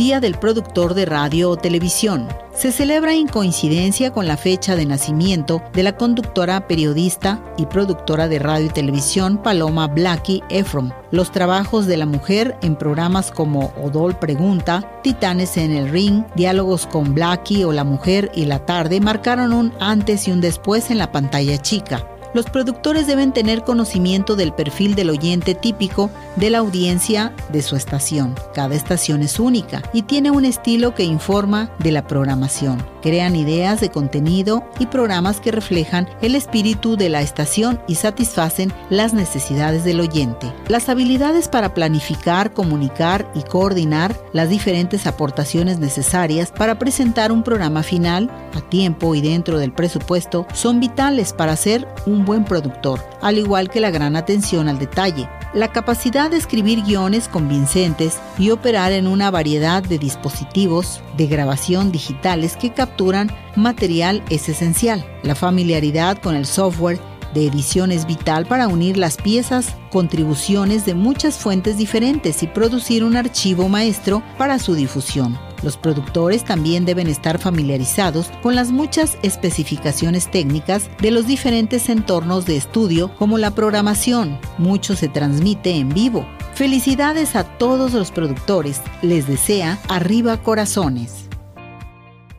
Día del Productor de Radio o Televisión. Se celebra en coincidencia con la fecha de nacimiento de la conductora, periodista y productora de radio y televisión Paloma Blackie Efron. Los trabajos de la mujer en programas como Odol Pregunta, Titanes en el Ring, Diálogos con Blackie o La Mujer y la Tarde marcaron un antes y un después en la pantalla chica los productores deben tener conocimiento del perfil del oyente típico de la audiencia de su estación. Cada estación es única y tiene un estilo que informa de la programación. Crean ideas de contenido y programas que reflejan el espíritu de la estación y satisfacen las necesidades del oyente. Las habilidades para planificar, comunicar y coordinar las diferentes aportaciones necesarias para presentar un programa final a tiempo y dentro del presupuesto son vitales para ser un buen productor, al igual que la gran atención al detalle, la capacidad de escribir guiones convincentes y operar en una variedad de dispositivos de grabación digitales que capturan material es esencial. La familiaridad con el software de edición es vital para unir las piezas, contribuciones de muchas fuentes diferentes y producir un archivo maestro para su difusión. Los productores también deben estar familiarizados con las muchas especificaciones técnicas de los diferentes entornos de estudio como la programación. Mucho se transmite en vivo. Felicidades a todos los productores. Les desea arriba corazones.